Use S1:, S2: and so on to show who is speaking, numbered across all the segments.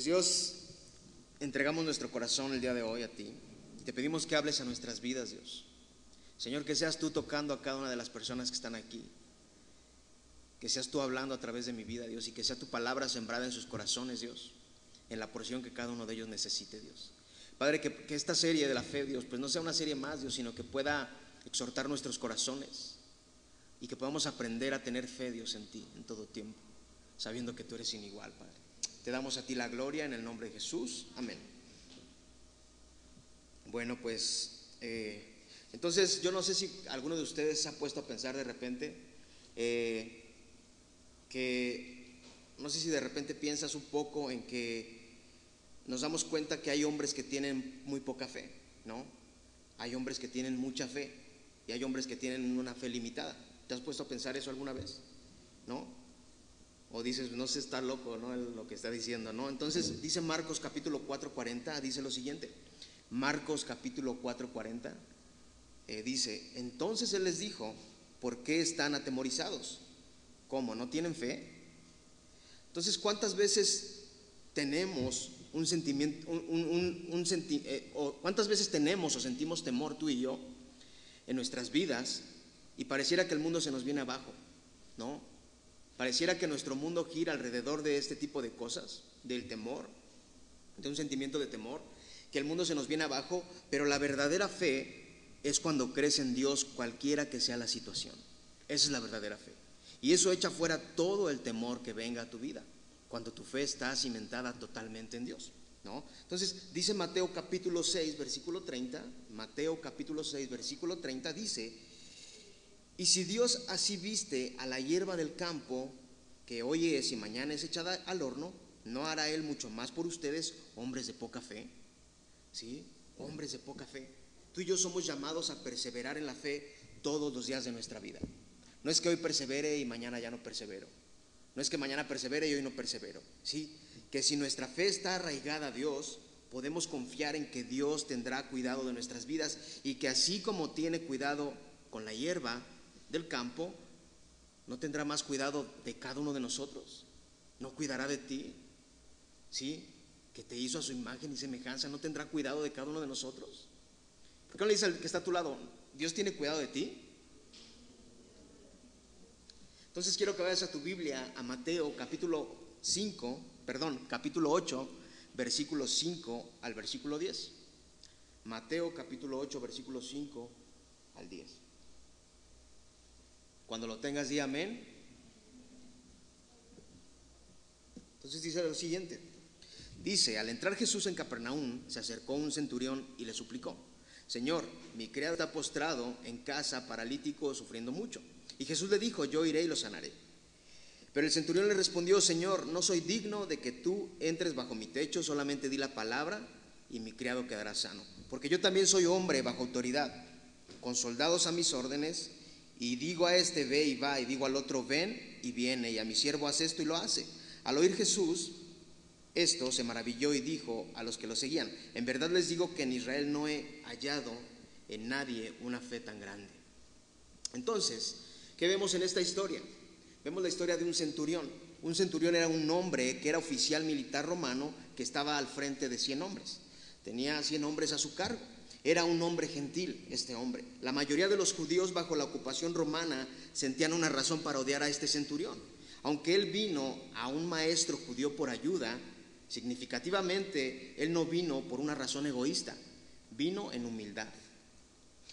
S1: Pues Dios, entregamos nuestro corazón el día de hoy a ti. Te pedimos que hables a nuestras vidas, Dios. Señor, que seas tú tocando a cada una de las personas que están aquí. Que seas tú hablando a través de mi vida, Dios, y que sea tu palabra sembrada en sus corazones, Dios, en la porción que cada uno de ellos necesite, Dios. Padre, que, que esta serie de la fe, Dios, pues no sea una serie más, Dios, sino que pueda exhortar nuestros corazones y que podamos aprender a tener fe, Dios, en ti en todo tiempo, sabiendo que tú eres inigual, Padre. Te damos a ti la gloria en el nombre de Jesús. Amén. Bueno, pues eh, entonces yo no sé si alguno de ustedes se ha puesto a pensar de repente eh, que, no sé si de repente piensas un poco en que nos damos cuenta que hay hombres que tienen muy poca fe, ¿no? Hay hombres que tienen mucha fe y hay hombres que tienen una fe limitada. ¿Te has puesto a pensar eso alguna vez? ¿No? O dices, no se está loco, ¿no? Lo que está diciendo, ¿no? Entonces dice Marcos capítulo 4:40, dice lo siguiente. Marcos capítulo 4:40 eh, dice, entonces él les dijo, ¿por qué están atemorizados? ¿Cómo? ¿No tienen fe? Entonces, ¿cuántas veces tenemos un sentimiento, un, eh, o cuántas veces tenemos o sentimos temor tú y yo en nuestras vidas y pareciera que el mundo se nos viene abajo, ¿no? Pareciera que nuestro mundo gira alrededor de este tipo de cosas, del temor, de un sentimiento de temor, que el mundo se nos viene abajo, pero la verdadera fe es cuando crees en Dios cualquiera que sea la situación. Esa es la verdadera fe. Y eso echa fuera todo el temor que venga a tu vida, cuando tu fe está cimentada totalmente en Dios. ¿no? Entonces, dice Mateo capítulo 6, versículo 30, Mateo capítulo 6, versículo 30, dice, y si Dios así viste a la hierba del campo, que hoy es y mañana es echada al horno, ¿no hará Él mucho más por ustedes, hombres de poca fe? ¿Sí? Hombres de poca fe. Tú y yo somos llamados a perseverar en la fe todos los días de nuestra vida. No es que hoy persevere y mañana ya no persevero. No es que mañana persevere y hoy no persevero. ¿Sí? Que si nuestra fe está arraigada a Dios, podemos confiar en que Dios tendrá cuidado de nuestras vidas y que así como tiene cuidado con la hierba, del campo, no tendrá más cuidado de cada uno de nosotros, no cuidará de ti, ¿sí? Que te hizo a su imagen y semejanza, no tendrá cuidado de cada uno de nosotros. ¿Por qué no le dice al que está a tu lado, Dios tiene cuidado de ti? Entonces quiero que vayas a tu Biblia, a Mateo capítulo 5, perdón, capítulo 8, versículo 5 al versículo 10. Mateo capítulo 8, versículo 5 al 10. Cuando lo tengas, di amén. Entonces dice lo siguiente. Dice, al entrar Jesús en Capernaum, se acercó un centurión y le suplicó, Señor, mi criado está postrado en casa, paralítico, sufriendo mucho. Y Jesús le dijo, yo iré y lo sanaré. Pero el centurión le respondió, Señor, no soy digno de que tú entres bajo mi techo, solamente di la palabra y mi criado quedará sano. Porque yo también soy hombre bajo autoridad, con soldados a mis órdenes y digo a este, ve y va, y digo al otro, ven y viene, y a mi siervo hace esto y lo hace. Al oír Jesús esto, se maravilló y dijo a los que lo seguían, en verdad les digo que en Israel no he hallado en nadie una fe tan grande. Entonces, ¿qué vemos en esta historia? Vemos la historia de un centurión. Un centurión era un hombre que era oficial militar romano que estaba al frente de 100 hombres. Tenía 100 hombres a su cargo. Era un hombre gentil, este hombre. La mayoría de los judíos bajo la ocupación romana sentían una razón para odiar a este centurión. Aunque él vino a un maestro judío por ayuda, significativamente él no vino por una razón egoísta, vino en humildad.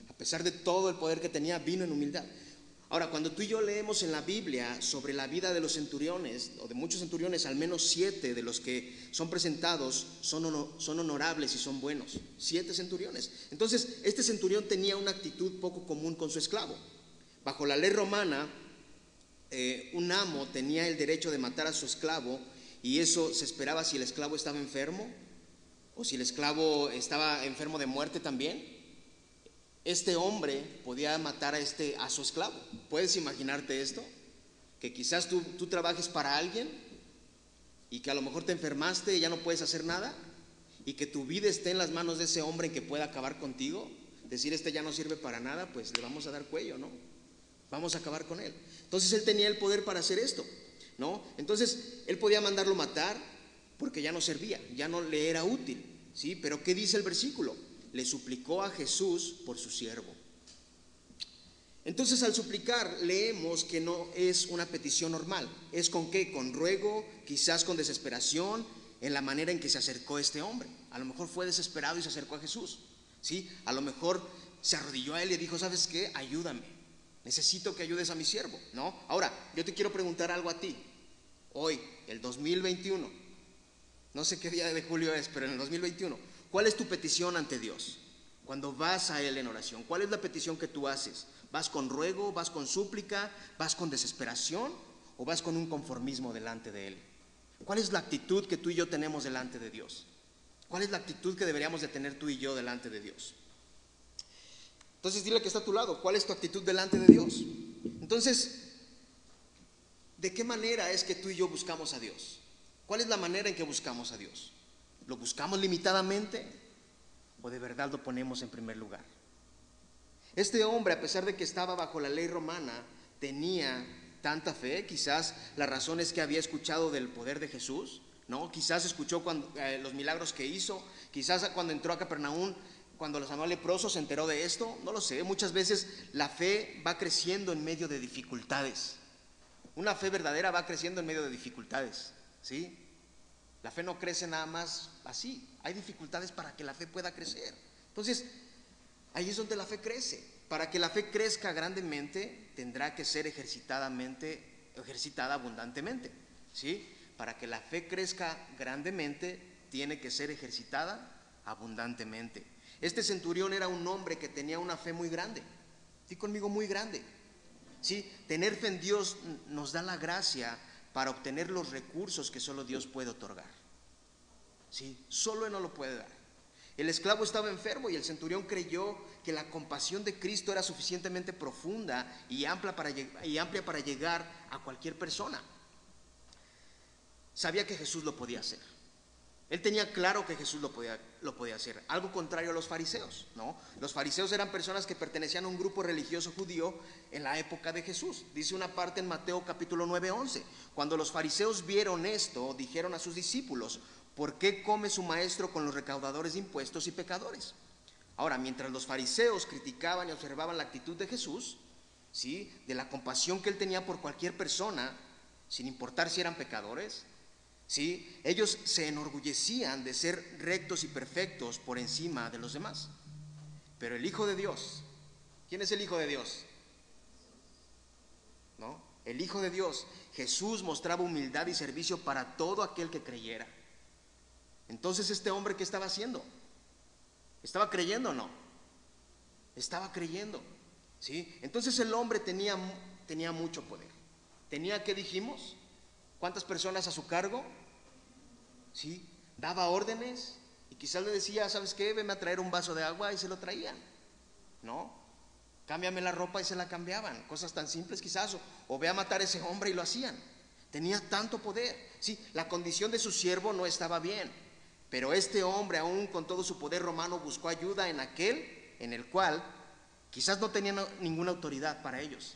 S1: A pesar de todo el poder que tenía, vino en humildad. Ahora, cuando tú y yo leemos en la Biblia sobre la vida de los centuriones, o de muchos centuriones, al menos siete de los que son presentados son, son honorables y son buenos. Siete centuriones. Entonces, este centurión tenía una actitud poco común con su esclavo. Bajo la ley romana, eh, un amo tenía el derecho de matar a su esclavo y eso se esperaba si el esclavo estaba enfermo o si el esclavo estaba enfermo de muerte también este hombre podía matar a, este, a su esclavo. ¿Puedes imaginarte esto? Que quizás tú, tú trabajes para alguien y que a lo mejor te enfermaste y ya no puedes hacer nada y que tu vida esté en las manos de ese hombre que pueda acabar contigo. Decir, este ya no sirve para nada, pues le vamos a dar cuello, ¿no? Vamos a acabar con él. Entonces él tenía el poder para hacer esto, ¿no? Entonces él podía mandarlo matar porque ya no servía, ya no le era útil, ¿sí? Pero ¿qué dice el versículo? Le suplicó a Jesús por su siervo. Entonces al suplicar leemos que no es una petición normal, es con qué, con ruego, quizás con desesperación, en la manera en que se acercó este hombre. A lo mejor fue desesperado y se acercó a Jesús, ¿sí? A lo mejor se arrodilló a él y dijo, ¿sabes qué? Ayúdame, necesito que ayudes a mi siervo, ¿no? Ahora, yo te quiero preguntar algo a ti, hoy, el 2021, no sé qué día de julio es, pero en el 2021, ¿cuál es tu petición ante Dios? Cuando vas a Él en oración, ¿cuál es la petición que tú haces? ¿Vas con ruego, vas con súplica, vas con desesperación o vas con un conformismo delante de Él? ¿Cuál es la actitud que tú y yo tenemos delante de Dios? ¿Cuál es la actitud que deberíamos de tener tú y yo delante de Dios? Entonces dile que está a tu lado, ¿cuál es tu actitud delante de Dios? Entonces, ¿de qué manera es que tú y yo buscamos a Dios? ¿Cuál es la manera en que buscamos a Dios? ¿Lo buscamos limitadamente o de verdad lo ponemos en primer lugar? Este hombre, a pesar de que estaba bajo la ley romana, tenía tanta fe. Quizás la razón es que había escuchado del poder de Jesús, ¿no? Quizás escuchó eh, los milagros que hizo. Quizás cuando entró a Capernaum, cuando los sanó leprosos, se enteró de esto. No lo sé. Muchas veces la fe va creciendo en medio de dificultades. Una fe verdadera va creciendo en medio de dificultades, ¿sí? La fe no crece nada más así. Hay dificultades para que la fe pueda crecer. Entonces, Ahí es donde la fe crece. Para que la fe crezca grandemente, tendrá que ser ejercitadamente, ejercitada abundantemente. ¿sí? Para que la fe crezca grandemente, tiene que ser ejercitada abundantemente. Este centurión era un hombre que tenía una fe muy grande. Sí, conmigo muy grande. ¿Sí? Tener fe en Dios nos da la gracia para obtener los recursos que solo Dios puede otorgar. ¿Sí? Solo Él no lo puede dar. El esclavo estaba enfermo y el centurión creyó que la compasión de Cristo era suficientemente profunda y amplia para, y amplia para llegar a cualquier persona. Sabía que Jesús lo podía hacer. Él tenía claro que Jesús lo podía, lo podía hacer. Algo contrario a los fariseos, ¿no? Los fariseos eran personas que pertenecían a un grupo religioso judío en la época de Jesús. Dice una parte en Mateo capítulo 9, 11. Cuando los fariseos vieron esto, dijeron a sus discípulos, ¿por qué come su maestro con los recaudadores de impuestos y pecadores? Ahora, mientras los fariseos criticaban y observaban la actitud de Jesús, ¿sí? de la compasión que él tenía por cualquier persona, sin importar si eran pecadores, ¿sí? ellos se enorgullecían de ser rectos y perfectos por encima de los demás. Pero el Hijo de Dios, ¿quién es el Hijo de Dios? ¿No? El Hijo de Dios, Jesús mostraba humildad y servicio para todo aquel que creyera. Entonces, ¿este hombre qué estaba haciendo? ¿Estaba creyendo o no? Estaba creyendo. ¿Sí? Entonces el hombre tenía, tenía mucho poder. Tenía, ¿qué dijimos? ¿Cuántas personas a su cargo? ¿Sí? Daba órdenes y quizás le decía, ¿sabes qué? Veme a traer un vaso de agua y se lo traían. ¿No? Cámbiame la ropa y se la cambiaban. Cosas tan simples quizás. O, o ve a matar a ese hombre y lo hacían. Tenía tanto poder. Sí, la condición de su siervo no estaba bien. Pero este hombre, aún con todo su poder romano, buscó ayuda en aquel en el cual quizás no tenía ninguna autoridad para ellos.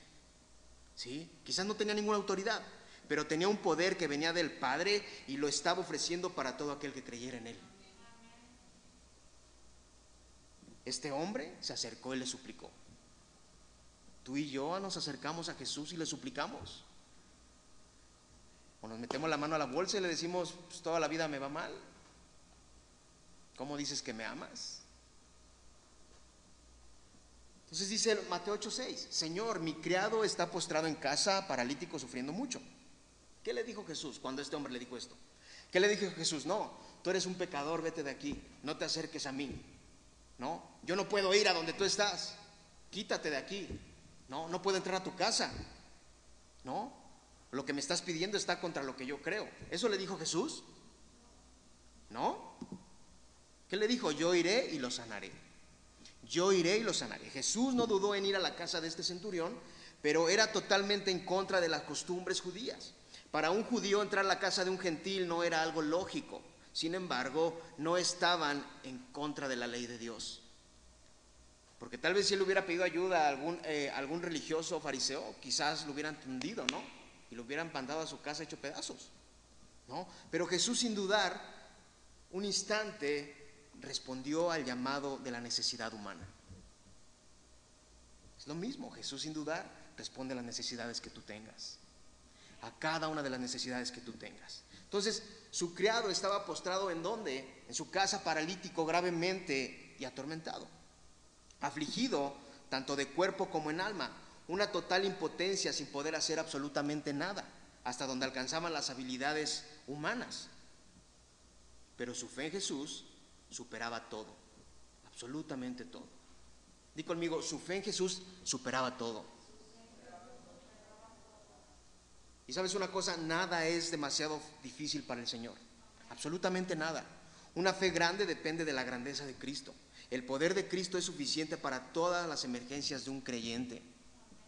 S1: ¿Sí? Quizás no tenía ninguna autoridad, pero tenía un poder que venía del Padre y lo estaba ofreciendo para todo aquel que creyera en él. Este hombre se acercó y le suplicó. Tú y yo nos acercamos a Jesús y le suplicamos. O nos metemos la mano a la bolsa y le decimos, pues toda la vida me va mal. ¿Cómo dices que me amas? Entonces dice Mateo 8:6, Señor, mi criado está postrado en casa, paralítico, sufriendo mucho. ¿Qué le dijo Jesús cuando este hombre le dijo esto? ¿Qué le dijo Jesús? No, tú eres un pecador, vete de aquí, no te acerques a mí. No, yo no puedo ir a donde tú estás, quítate de aquí. No, no puedo entrar a tu casa. No, lo que me estás pidiendo está contra lo que yo creo. ¿Eso le dijo Jesús? ¿No? ¿Qué le dijo? Yo iré y lo sanaré. Yo iré y lo sanaré. Jesús no dudó en ir a la casa de este centurión, pero era totalmente en contra de las costumbres judías. Para un judío entrar a la casa de un gentil no era algo lógico. Sin embargo, no estaban en contra de la ley de Dios. Porque tal vez si él hubiera pedido ayuda a algún, eh, religioso fariseo, quizás lo hubieran tundido, ¿no? Y lo hubieran mandado a su casa hecho pedazos. ¿no? Pero Jesús sin dudar, un instante respondió al llamado de la necesidad humana. Es lo mismo, Jesús sin dudar responde a las necesidades que tú tengas, a cada una de las necesidades que tú tengas. Entonces, su criado estaba postrado en donde? En su casa paralítico gravemente y atormentado, afligido tanto de cuerpo como en alma, una total impotencia sin poder hacer absolutamente nada, hasta donde alcanzaban las habilidades humanas. Pero su fe en Jesús superaba todo, absolutamente todo. Di conmigo, su fe en Jesús superaba todo. Y sabes una cosa, nada es demasiado difícil para el Señor, absolutamente nada. Una fe grande depende de la grandeza de Cristo. El poder de Cristo es suficiente para todas las emergencias de un creyente.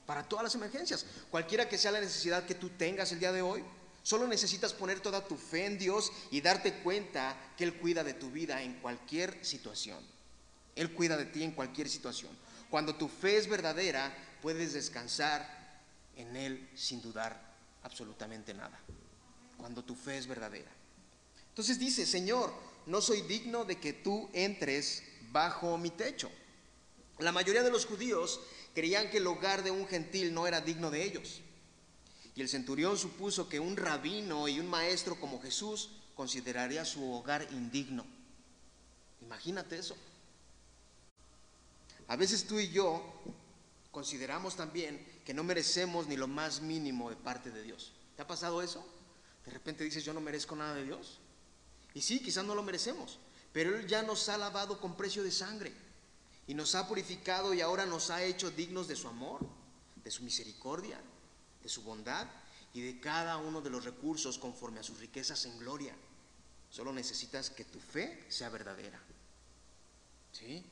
S1: Para todas las emergencias. Cualquiera que sea la necesidad que tú tengas el día de hoy, solo necesitas poner toda tu fe en Dios y darte cuenta que Él cuida de tu vida en cualquier situación. Él cuida de ti en cualquier situación. Cuando tu fe es verdadera, puedes descansar en Él sin dudar absolutamente nada. Cuando tu fe es verdadera. Entonces dice, Señor, no soy digno de que tú entres bajo mi techo. La mayoría de los judíos creían que el hogar de un gentil no era digno de ellos. Y el centurión supuso que un rabino y un maestro como Jesús consideraría su hogar indigno. Imagínate eso. A veces tú y yo consideramos también que no merecemos ni lo más mínimo de parte de Dios. ¿Te ha pasado eso? De repente dices, yo no merezco nada de Dios. Y sí, quizás no lo merecemos, pero Él ya nos ha lavado con precio de sangre y nos ha purificado y ahora nos ha hecho dignos de su amor, de su misericordia, de su bondad y de cada uno de los recursos conforme a sus riquezas en gloria. Solo necesitas que tu fe sea verdadera. ¿Sí?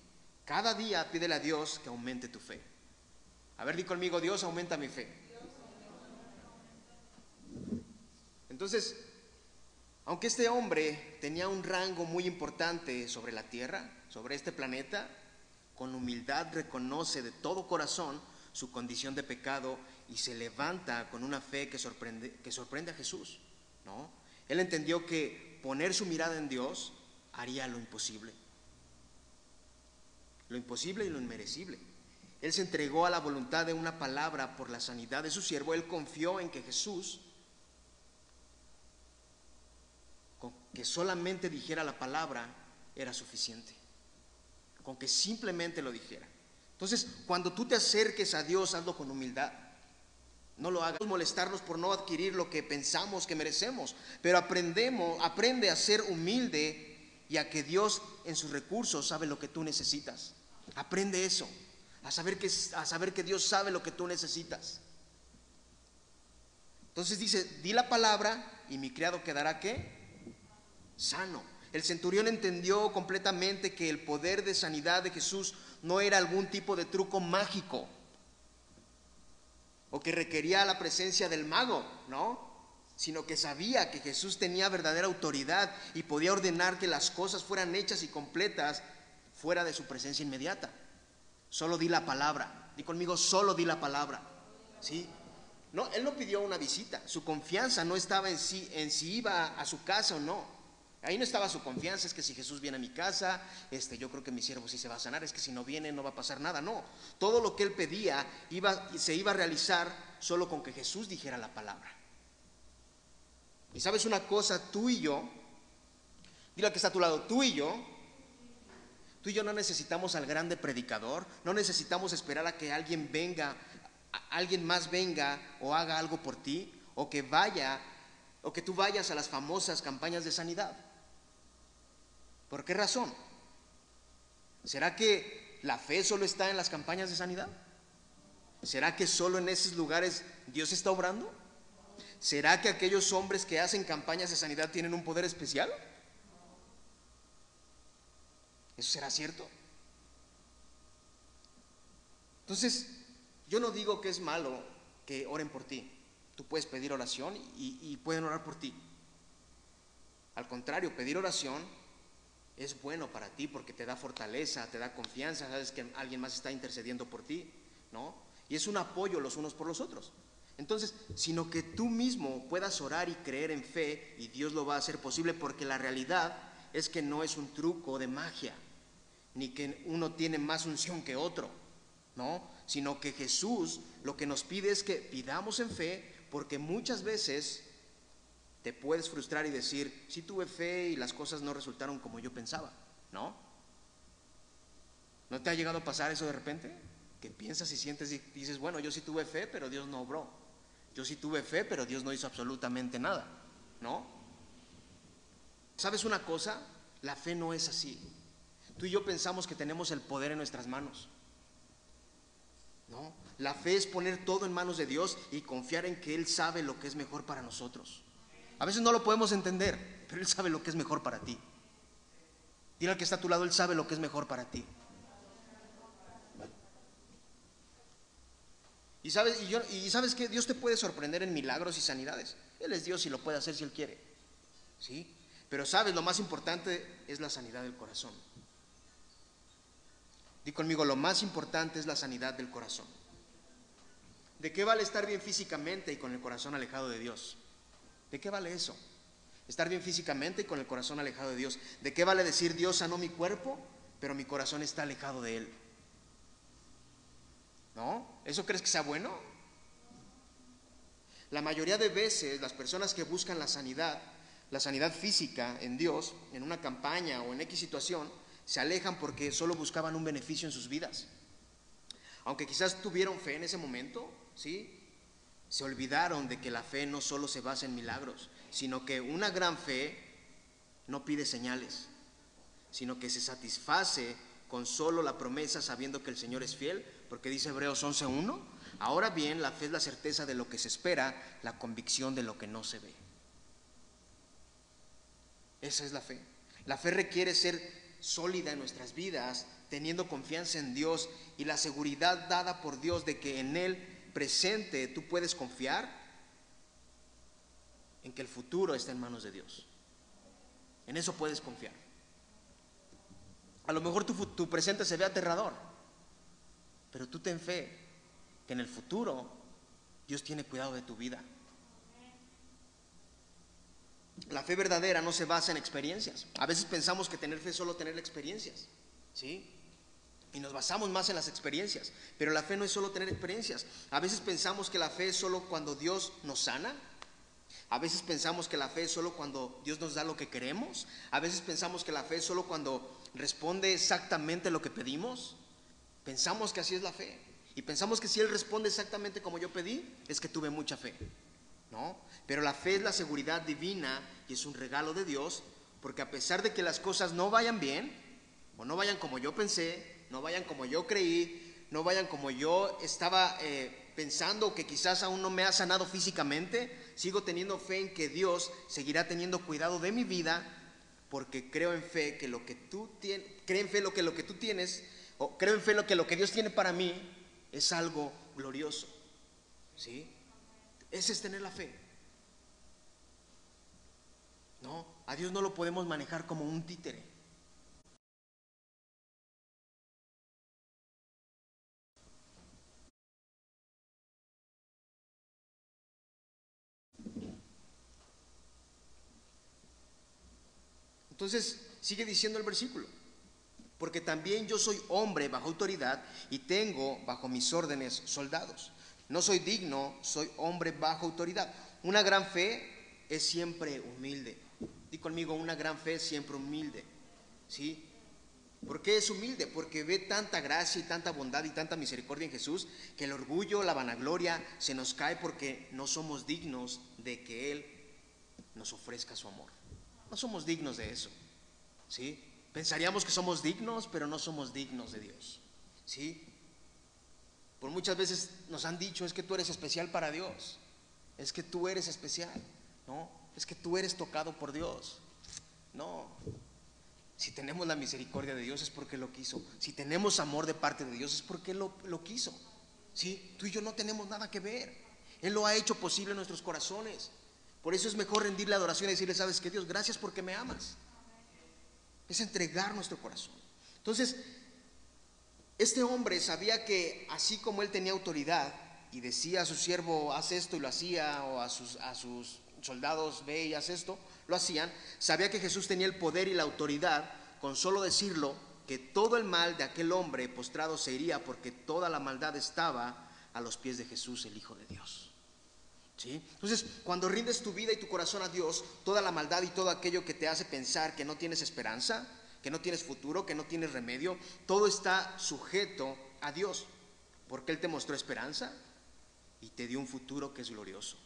S1: Cada día pídele a Dios que aumente tu fe. A ver, di conmigo, Dios aumenta mi fe. Entonces, aunque este hombre tenía un rango muy importante sobre la tierra, sobre este planeta, con humildad reconoce de todo corazón su condición de pecado y se levanta con una fe que sorprende, que sorprende a Jesús. ¿no? Él entendió que poner su mirada en Dios haría lo imposible. Lo imposible y lo inmerecible. Él se entregó a la voluntad de una palabra por la sanidad de su siervo. Él confió en que Jesús con que solamente dijera la palabra era suficiente, con que simplemente lo dijera. Entonces, cuando tú te acerques a Dios, hazlo con humildad. No lo hagas molestarnos por no adquirir lo que pensamos que merecemos, pero aprendemos, aprende a ser humilde y a que Dios en sus recursos sabe lo que tú necesitas. Aprende eso, a saber que, a saber que Dios sabe lo que tú necesitas. Entonces dice, di la palabra y mi criado quedará qué? sano. El centurión entendió completamente que el poder de sanidad de Jesús no era algún tipo de truco mágico o que requería la presencia del mago, ¿no? Sino que sabía que Jesús tenía verdadera autoridad y podía ordenar que las cosas fueran hechas y completas fuera de su presencia inmediata. Solo di la palabra. Di conmigo, solo di la palabra. ¿Sí? No, él no pidió una visita. Su confianza no estaba en sí, en si iba a su casa o no. Ahí no estaba su confianza, es que si Jesús viene a mi casa, este, yo creo que mi siervo sí se va a sanar, es que si no viene no va a pasar nada. No, todo lo que él pedía iba, se iba a realizar solo con que Jesús dijera la palabra. Y sabes una cosa, tú y yo, dile que está a tu lado, tú y yo, tú y yo no necesitamos al grande predicador, no necesitamos esperar a que alguien venga, alguien más venga o haga algo por ti, o que vaya, o que tú vayas a las famosas campañas de sanidad. ¿Por qué razón? ¿Será que la fe solo está en las campañas de sanidad? ¿Será que solo en esos lugares Dios está obrando? ¿Será que aquellos hombres que hacen campañas de sanidad tienen un poder especial? ¿Eso será cierto? Entonces, yo no digo que es malo que oren por ti. Tú puedes pedir oración y, y pueden orar por ti. Al contrario, pedir oración es bueno para ti porque te da fortaleza, te da confianza, sabes que alguien más está intercediendo por ti, ¿no? Y es un apoyo los unos por los otros. Entonces, sino que tú mismo puedas orar y creer en fe y Dios lo va a hacer posible porque la realidad es que no es un truco de magia, ni que uno tiene más unción que otro, ¿no? Sino que Jesús lo que nos pide es que pidamos en fe porque muchas veces te puedes frustrar y decir, sí tuve fe y las cosas no resultaron como yo pensaba, ¿no? ¿No te ha llegado a pasar eso de repente? Que piensas y sientes y dices, bueno, yo sí tuve fe, pero Dios no obró. Yo sí tuve fe, pero Dios no hizo absolutamente nada, ¿no? ¿Sabes una cosa? La fe no es así. Tú y yo pensamos que tenemos el poder en nuestras manos. ¿No? La fe es poner todo en manos de Dios y confiar en que Él sabe lo que es mejor para nosotros. A veces no lo podemos entender, pero Él sabe lo que es mejor para ti. Dile al que está a tu lado, Él sabe lo que es mejor para ti. Y sabes, y, sabes que Dios te puede sorprender en milagros y sanidades. Él es Dios y lo puede hacer si Él quiere. ¿Sí? Pero sabes, lo más importante es la sanidad del corazón. Di conmigo, lo más importante es la sanidad del corazón. ¿De qué vale estar bien físicamente y con el corazón alejado de Dios? ¿De qué vale eso? Estar bien físicamente y con el corazón alejado de Dios. ¿De qué vale decir Dios sanó mi cuerpo, pero mi corazón está alejado de Él? ¿No? ¿Eso crees que sea bueno? La mayoría de veces las personas que buscan la sanidad, la sanidad física en Dios, en una campaña o en X situación, se alejan porque solo buscaban un beneficio en sus vidas. Aunque quizás tuvieron fe en ese momento, ¿sí? Se olvidaron de que la fe no solo se basa en milagros, sino que una gran fe no pide señales, sino que se satisface con solo la promesa sabiendo que el Señor es fiel, porque dice Hebreos 11.1, ahora bien la fe es la certeza de lo que se espera, la convicción de lo que no se ve. Esa es la fe. La fe requiere ser sólida en nuestras vidas, teniendo confianza en Dios y la seguridad dada por Dios de que en Él presente tú puedes confiar en que el futuro está en manos de Dios. En eso puedes confiar. A lo mejor tu, presente se ve aterrador, pero tú ten fe que en el futuro Dios tiene cuidado de tu vida. La fe verdadera no se basa en experiencias. A veces pensamos que tener fe es solo tener experiencias. ¿Sí? Y nos basamos más en las experiencias. Pero la fe no es solo tener experiencias. A veces pensamos que la fe es solo cuando Dios nos sana. A veces pensamos que la fe es solo cuando Dios nos da lo que queremos. A veces pensamos que la fe es solo cuando responde exactamente lo que pedimos. Pensamos que así es la fe. Y pensamos que si Él responde exactamente como yo pedí, es que tuve mucha fe. ¿No? Pero la fe es la seguridad divina y es un regalo de Dios, porque a pesar de que las cosas no vayan bien, o no vayan como yo pensé, no vayan como yo creí, no vayan como yo estaba eh, pensando que quizás aún no me ha sanado físicamente, sigo teniendo fe en que Dios seguirá teniendo cuidado de mi vida porque creo en fe que lo que tú tienes, creo en fe lo que lo que tú tienes, o creo en fe lo que lo que Dios tiene para mí es algo glorioso. ¿Sí? Ese es tener la fe. No, a Dios no lo podemos manejar como un títere. Entonces, sigue diciendo el versículo, porque también yo soy hombre bajo autoridad y tengo bajo mis órdenes soldados. No soy digno, soy hombre bajo autoridad. Una gran fe es siempre humilde. Di conmigo, una gran fe es siempre humilde. ¿Sí? ¿Por qué es humilde? Porque ve tanta gracia y tanta bondad y tanta misericordia en Jesús que el orgullo, la vanagloria se nos cae porque no somos dignos de que Él nos ofrezca su amor. No somos dignos de eso. ¿Sí? Pensaríamos que somos dignos, pero no somos dignos de Dios. ¿Sí? Por muchas veces nos han dicho, es que tú eres especial para Dios. Es que tú eres especial. No, es que tú eres tocado por Dios. No. Si tenemos la misericordia de Dios es porque lo quiso. Si tenemos amor de parte de Dios es porque lo, lo quiso. ¿Sí? Tú y yo no tenemos nada que ver. Él lo ha hecho posible en nuestros corazones. Por eso es mejor rendirle adoración y decirle, sabes que Dios, gracias porque me amas. Es entregar nuestro corazón. Entonces, este hombre sabía que así como él tenía autoridad, y decía a su siervo, haz esto y lo hacía, o a sus, a sus soldados, ve y haz esto, lo hacían, sabía que Jesús tenía el poder y la autoridad, con solo decirlo, que todo el mal de aquel hombre postrado se iría porque toda la maldad estaba a los pies de Jesús, el Hijo de Dios. ¿Sí? Entonces, cuando rindes tu vida y tu corazón a Dios, toda la maldad y todo aquello que te hace pensar que no tienes esperanza, que no tienes futuro, que no tienes remedio, todo está sujeto a Dios, porque Él te mostró esperanza y te dio un futuro que es glorioso.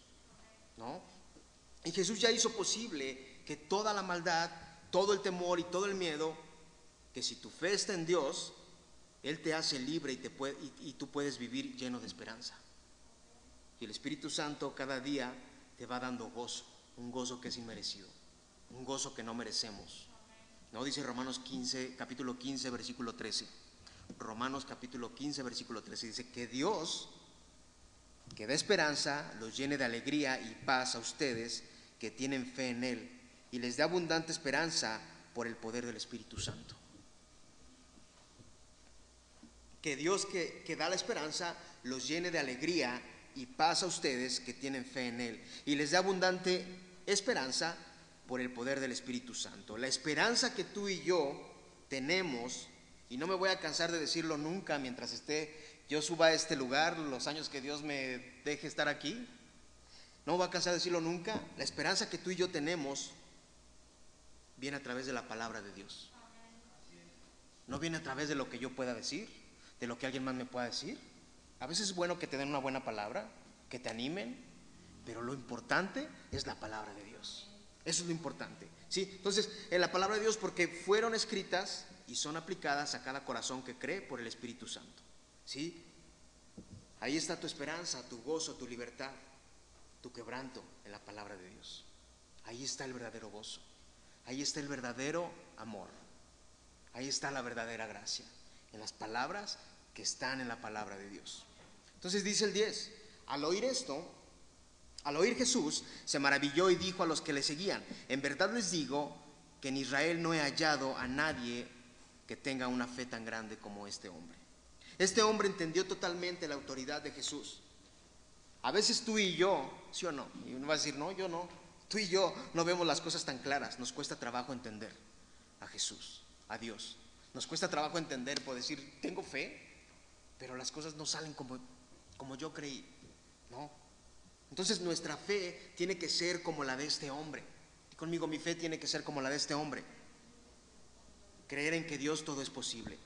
S1: ¿No? Y Jesús ya hizo posible que toda la maldad, todo el temor y todo el miedo, que si tu fe está en Dios, Él te hace libre y, te puede, y, tú puedes vivir lleno de esperanza. El Espíritu Santo cada día te va dando gozo, un gozo que es inmerecido, un gozo que no merecemos. ¿No? Dice Romanos 15, capítulo 15, versículo 13. Romanos capítulo 15, versículo 13. Dice que Dios, que da esperanza, los llene de alegría y paz a ustedes que tienen fe en Él y les dé abundante esperanza por el poder del Espíritu Santo. Que Dios que, que da la esperanza los llene de alegría y paz a ustedes que tienen fe en Él y les dé abundante esperanza por el poder del Espíritu Santo. La esperanza que tú y yo tenemos, y no me voy a cansar de decirlo nunca mientras esté yo suba a este lugar, los años que Dios me deje estar aquí, no me voy a cansar de decirlo nunca, la esperanza que tú y yo tenemos viene a través de la palabra de Dios. No viene a través de lo que yo pueda decir, de lo que alguien más me pueda decir. A veces es bueno que te den una buena palabra, que te animen, pero lo importante es la palabra de Dios. Eso es lo importante. ¿sí? Entonces, en la palabra de Dios, porque fueron escritas y son aplicadas a cada corazón que cree por el Espíritu Santo. ¿sí? Ahí está tu esperanza, tu gozo, tu libertad, tu quebranto en la palabra de Dios. Ahí está el verdadero gozo. Ahí está el verdadero amor. Ahí está la verdadera gracia. En las palabras que están en la palabra de Dios. Entonces dice el 10, al oír esto, al oír Jesús, se maravilló y dijo a los que le seguían, en verdad les digo que en Israel no he hallado a nadie que tenga una fe tan grande como este hombre. Este hombre entendió totalmente la autoridad de Jesús. A veces tú y yo, sí o no, y uno va a decir, no, yo no, tú y yo no vemos las cosas tan claras, nos cuesta trabajo entender a Jesús, a Dios. Nos cuesta trabajo entender, por decir, tengo fe, pero las cosas no salen como, como yo creí, ¿no? Entonces nuestra fe tiene que ser como la de este hombre. Conmigo mi fe tiene que ser como la de este hombre. Creer en que Dios todo es posible.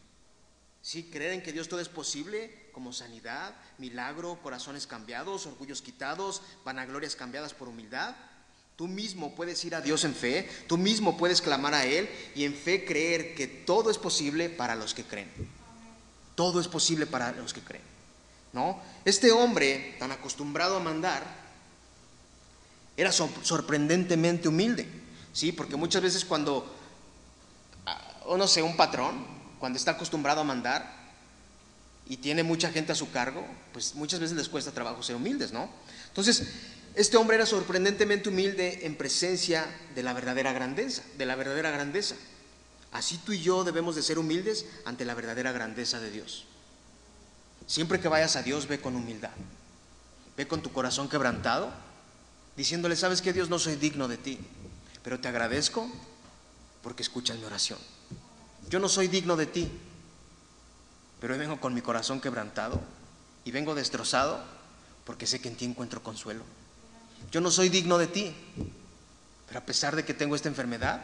S1: Sí, creer en que Dios todo es posible, como sanidad, milagro, corazones cambiados, orgullos quitados, vanaglorias cambiadas por humildad. Tú mismo puedes ir a Dios en fe, tú mismo puedes clamar a Él y en fe creer que todo es posible para los que creen. Todo es posible para los que creen. ¿No? Este hombre, tan acostumbrado a mandar, era sorprendentemente humilde, ¿sí? Porque muchas veces cuando, ah, o no sé, un patrón, cuando está acostumbrado a mandar y tiene mucha gente a su cargo, pues muchas veces les cuesta trabajo ser humildes, ¿no? Entonces, este hombre era sorprendentemente humilde en presencia de la verdadera grandeza, de la verdadera grandeza. Así tú y yo debemos de ser humildes ante la verdadera grandeza de Dios. Siempre que vayas a Dios, ve con humildad. Ve con tu corazón quebrantado, diciéndole, sabes que Dios no soy digno de ti, pero te agradezco porque escuchas mi oración. Yo no soy digno de ti, pero vengo con mi corazón quebrantado y vengo destrozado porque sé que en ti encuentro consuelo. Yo no soy digno de ti, pero a pesar de que tengo esta enfermedad,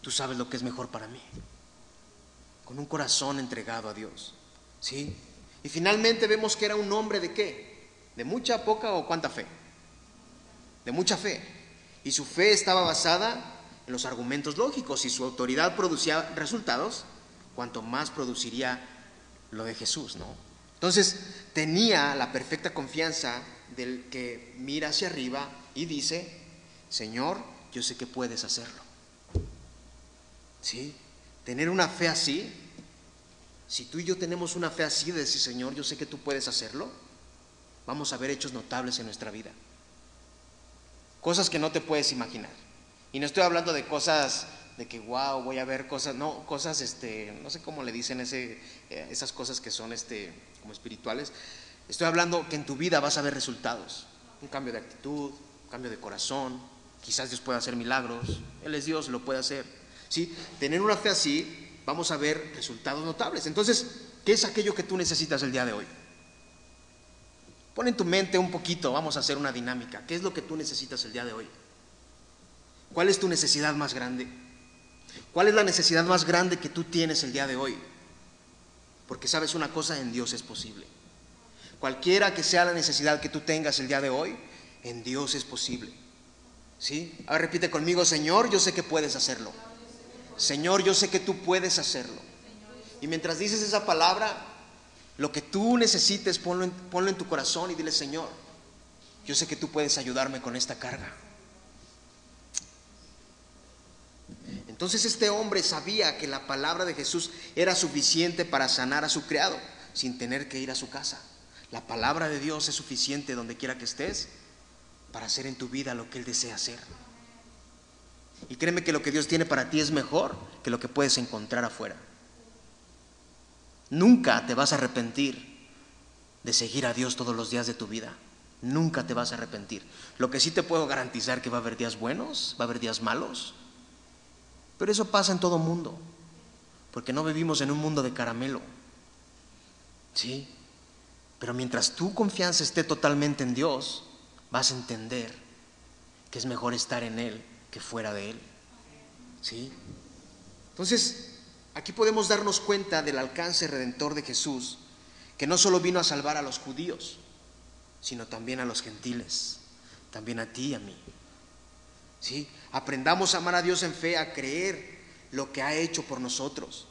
S1: tú sabes lo que es mejor para mí. Con un corazón entregado a Dios. ¿Sí? Y finalmente vemos que era un hombre de qué? ¿De mucha, poca o cuánta fe? De mucha fe. Y su fe estaba basada en los argumentos lógicos. Si su autoridad producía resultados, cuanto más produciría lo de Jesús, ¿no? Entonces tenía la perfecta confianza del que mira hacia arriba y dice, Señor, yo sé que puedes hacerlo. ¿Sí? Tener una fe así si tú y yo tenemos una fe así de decir, Señor, yo sé que tú puedes hacerlo, vamos a ver hechos notables en nuestra vida. Cosas que no te puedes imaginar. Y no estoy hablando de cosas de que, wow, voy a ver cosas, no, cosas, este, no sé cómo le dicen ese, eh, esas cosas que son este, como espirituales. Estoy hablando que en tu vida vas a ver resultados. Un cambio de actitud, un cambio de corazón. Quizás Dios pueda hacer milagros. Él es Dios, lo puede hacer. ¿Sí? Tener una fe así, vamos a ver resultados notables. Entonces, ¿qué es aquello que tú necesitas el día de hoy? Pon en tu mente un poquito, vamos a hacer una dinámica. ¿Qué es lo que tú necesitas el día de hoy? ¿Cuál es tu necesidad más grande? ¿Cuál es la necesidad más grande que tú tienes el día de hoy? Porque sabes una cosa, en Dios es posible. Cualquiera que sea la necesidad que tú tengas el día de hoy, en Dios es posible. ¿Sí? Ahora repite conmigo, Señor, yo sé que puedes hacerlo. Señor, yo sé que tú puedes hacerlo. Y mientras dices esa palabra, lo que tú necesites, ponlo en, tu corazón y dile, Señor, yo sé que tú puedes ayudarme con esta carga. Entonces este hombre sabía que la palabra de Jesús era suficiente para sanar a su criado sin tener que ir a su casa. La palabra de Dios es suficiente donde quiera que estés para hacer en tu vida lo que Él desea hacer. Y créeme que lo que Dios tiene para ti es mejor que lo que puedes encontrar afuera. Nunca te vas a arrepentir de seguir a Dios todos los días de tu vida. Nunca te vas a arrepentir. Lo que sí te puedo garantizar que va a haber días buenos, va a haber días malos, pero eso pasa en todo mundo, porque no vivimos en un mundo de caramelo. ¿Sí? Pero mientras tu confianza esté totalmente en Dios, vas a entender que es mejor estar en Él que fuera de Él. ¿Sí? Entonces, aquí podemos darnos cuenta del alcance redentor de Jesús, que no solo vino a salvar a los judíos, sino también a los gentiles, también a ti y a mí. ¿Sí? Aprendamos a amar a Dios en fe, a creer lo que ha hecho por nosotros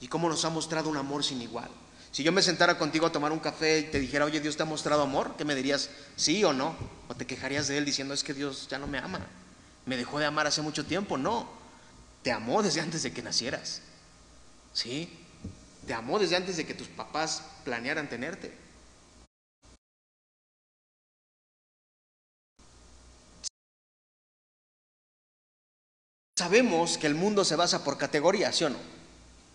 S1: y cómo nos ha mostrado un amor sin igual. Si yo me sentara contigo a tomar un café y te dijera, oye, Dios te ha mostrado amor, ¿qué me dirías? ¿Sí o no? ¿O te quejarías de Él diciendo, es que Dios ya no me ama? Me dejó de amar hace mucho tiempo. No, te amó desde antes de que nacieras. ¿Sí? Te amó desde antes de que tus papás planearan tenerte. Sabemos que el mundo se basa por categorías, ¿sí o no?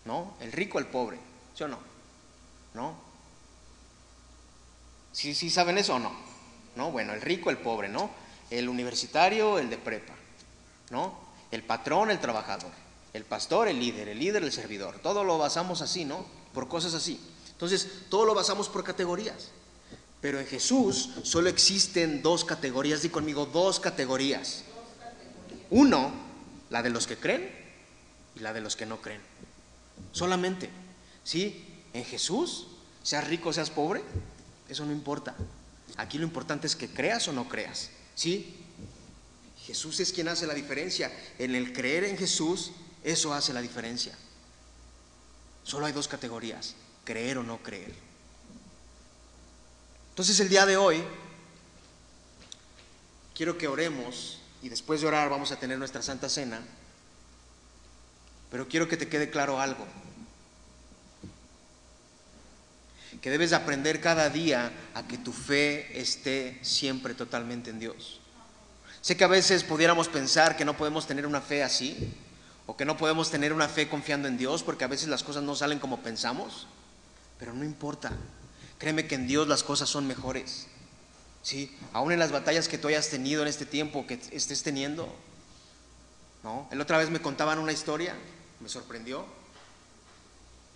S1: ¿No? El rico, el pobre, ¿sí o no? ¿No? ¿Sí, sí saben eso o no? ¿No? Bueno, el rico, el pobre, ¿no? El universitario, el de prepa, ¿no? El patrón, el trabajador. El pastor, el líder, el líder, el servidor. Todo lo basamos así, ¿no? Por cosas así. Entonces, todo lo basamos por categorías. Pero en Jesús solo existen dos categorías, di conmigo, dos categorías. Uno la de los que creen y la de los que no creen. Solamente, ¿sí? En Jesús, seas rico seas pobre, eso no importa. Aquí lo importante es que creas o no creas, ¿sí? Jesús es quien hace la diferencia. En el creer en Jesús, eso hace la diferencia. Solo hay dos categorías, creer o no creer. Entonces el día de hoy, quiero que oremos y después de orar vamos a tener nuestra Santa Cena. Pero quiero que te quede claro algo. Que debes aprender cada día a que tu fe esté siempre totalmente en Dios. Sé que a veces pudiéramos pensar que no podemos tener una fe así, o que no podemos tener una fe confiando en Dios, porque a veces las cosas no salen como pensamos, pero no importa. Créeme que en Dios las cosas son mejores. ¿sí? Aún en las batallas que tú hayas tenido en este tiempo, que estés teniendo, ¿no? El otra vez me contaban una historia, me sorprendió,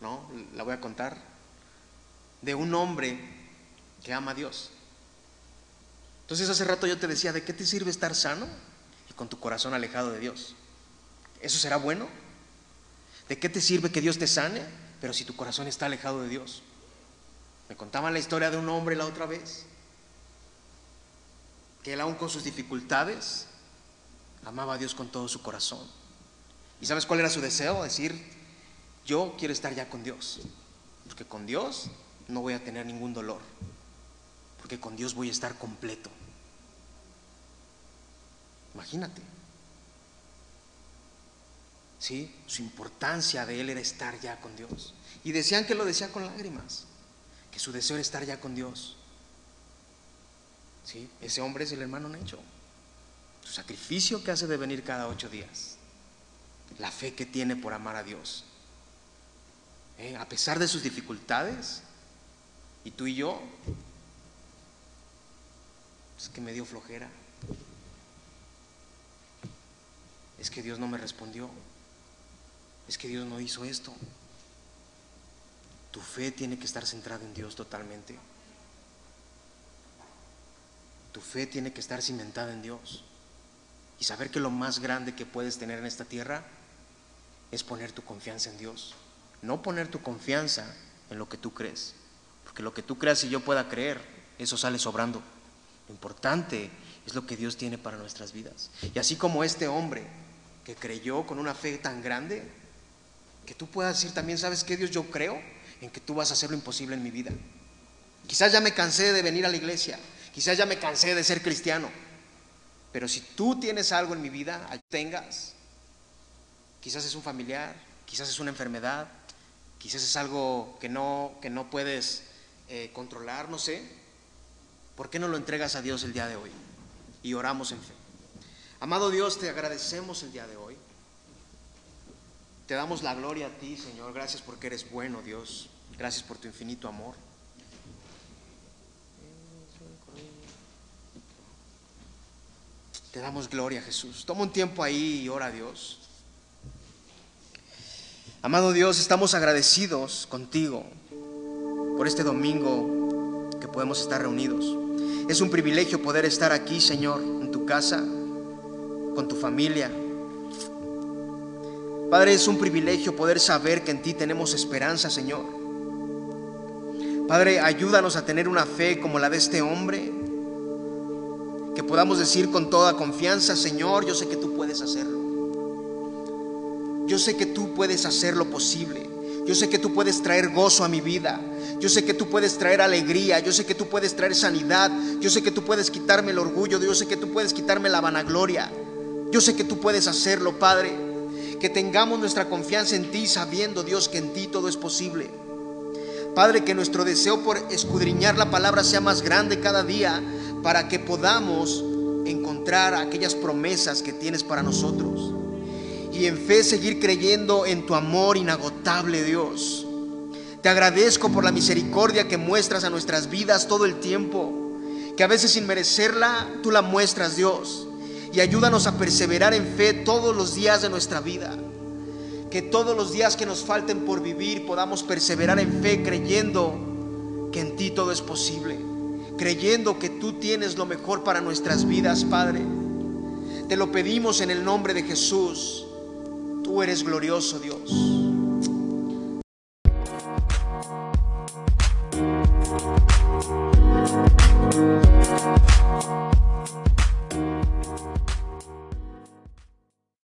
S1: ¿no? La voy a contar, de un hombre que ama a Dios. Entonces hace rato yo te decía, ¿de qué te sirve estar sano y con tu corazón alejado de Dios? ¿Eso será bueno? ¿De qué te sirve que Dios te sane, pero si tu corazón está alejado de Dios? Me contaban la historia de un hombre la otra vez que él aún con sus dificultades amaba a Dios con todo su corazón. ¿Y sabes cuál era su deseo? Decir, yo quiero estar ya con Dios, porque con Dios no voy a tener ningún dolor, porque con Dios voy a estar completo. Imagínate. ¿Sí? Su importancia de él era estar ya con Dios. Y decían que lo decía con lágrimas, que su deseo era estar ya con Dios. ¿Sí? Ese hombre es el hermano Necho. Su sacrificio que hace de venir cada ocho días. La fe que tiene por amar a Dios. ¿Eh? A pesar de sus dificultades, Y tú y yo, es que me dio flojera. Es que Dios no me respondió. Es que Dios no hizo esto. Tu fe tiene que estar centrada en Dios totalmente. Tu fe tiene que estar cimentada en Dios. Y saber que lo más grande que puedes tener en esta tierra es poner tu confianza en Dios. No poner tu confianza en lo que tú crees. Porque lo que tú creas y yo pueda creer, eso sale sobrando. Lo importante es lo que Dios tiene para nuestras vidas. Y así como este hombre que creyó con una fe tan grande, que tú puedas decir también, ¿sabes qué Dios? Yo creo en que tú vas a hacer lo imposible en mi vida. Quizás ya me cansé de venir a la iglesia, quizás ya me cansé de ser cristiano, pero si tú tienes algo en mi vida, tengas, quizás es un familiar, quizás es una enfermedad, quizás es algo que no, que no puedes eh, controlar, no sé, ¿por qué no lo entregas a Dios el día de hoy? Y oramos en fe. Amado Dios, te agradecemos el día de hoy. Te damos la gloria a ti, Señor. Gracias porque eres bueno, Dios. Gracias por tu infinito amor. Te damos gloria, Jesús. Toma un tiempo ahí y ora a Dios. Amado Dios, estamos agradecidos contigo por este domingo que podemos estar reunidos. Es un privilegio poder estar aquí, Señor, en tu casa, con tu familia. Padre, es un privilegio poder saber que en ti tenemos esperanza, Señor. Padre, ayúdanos a tener una fe como la de este hombre, que podamos decir con toda confianza, Señor, yo sé que tú puedes hacerlo. Yo sé que tú puedes hacer lo posible. Yo sé que tú puedes traer gozo a mi vida. Yo sé que tú puedes traer alegría. Yo sé que tú puedes traer sanidad. Yo sé que tú puedes quitarme el orgullo. Yo sé que tú puedes quitarme la vanagloria. Yo sé que tú puedes hacerlo, Padre. Que tengamos nuestra confianza en ti, sabiendo, Dios, que en ti todo es posible. Padre, que nuestro deseo por escudriñar la palabra sea más grande cada día para que podamos encontrar aquellas promesas que tienes para nosotros y en fe seguir creyendo en tu amor inagotable, Dios. Te agradezco por la misericordia que muestras a nuestras vidas todo el tiempo, que a veces sin merecerla tú la muestras, Dios. Y ayúdanos a perseverar en fe todos los días de nuestra vida. Que todos los días que nos falten por vivir podamos perseverar en fe creyendo que en ti todo es posible. Creyendo que tú tienes lo mejor para nuestras vidas, Padre. Te lo pedimos en el nombre de Jesús. Tú eres glorioso Dios.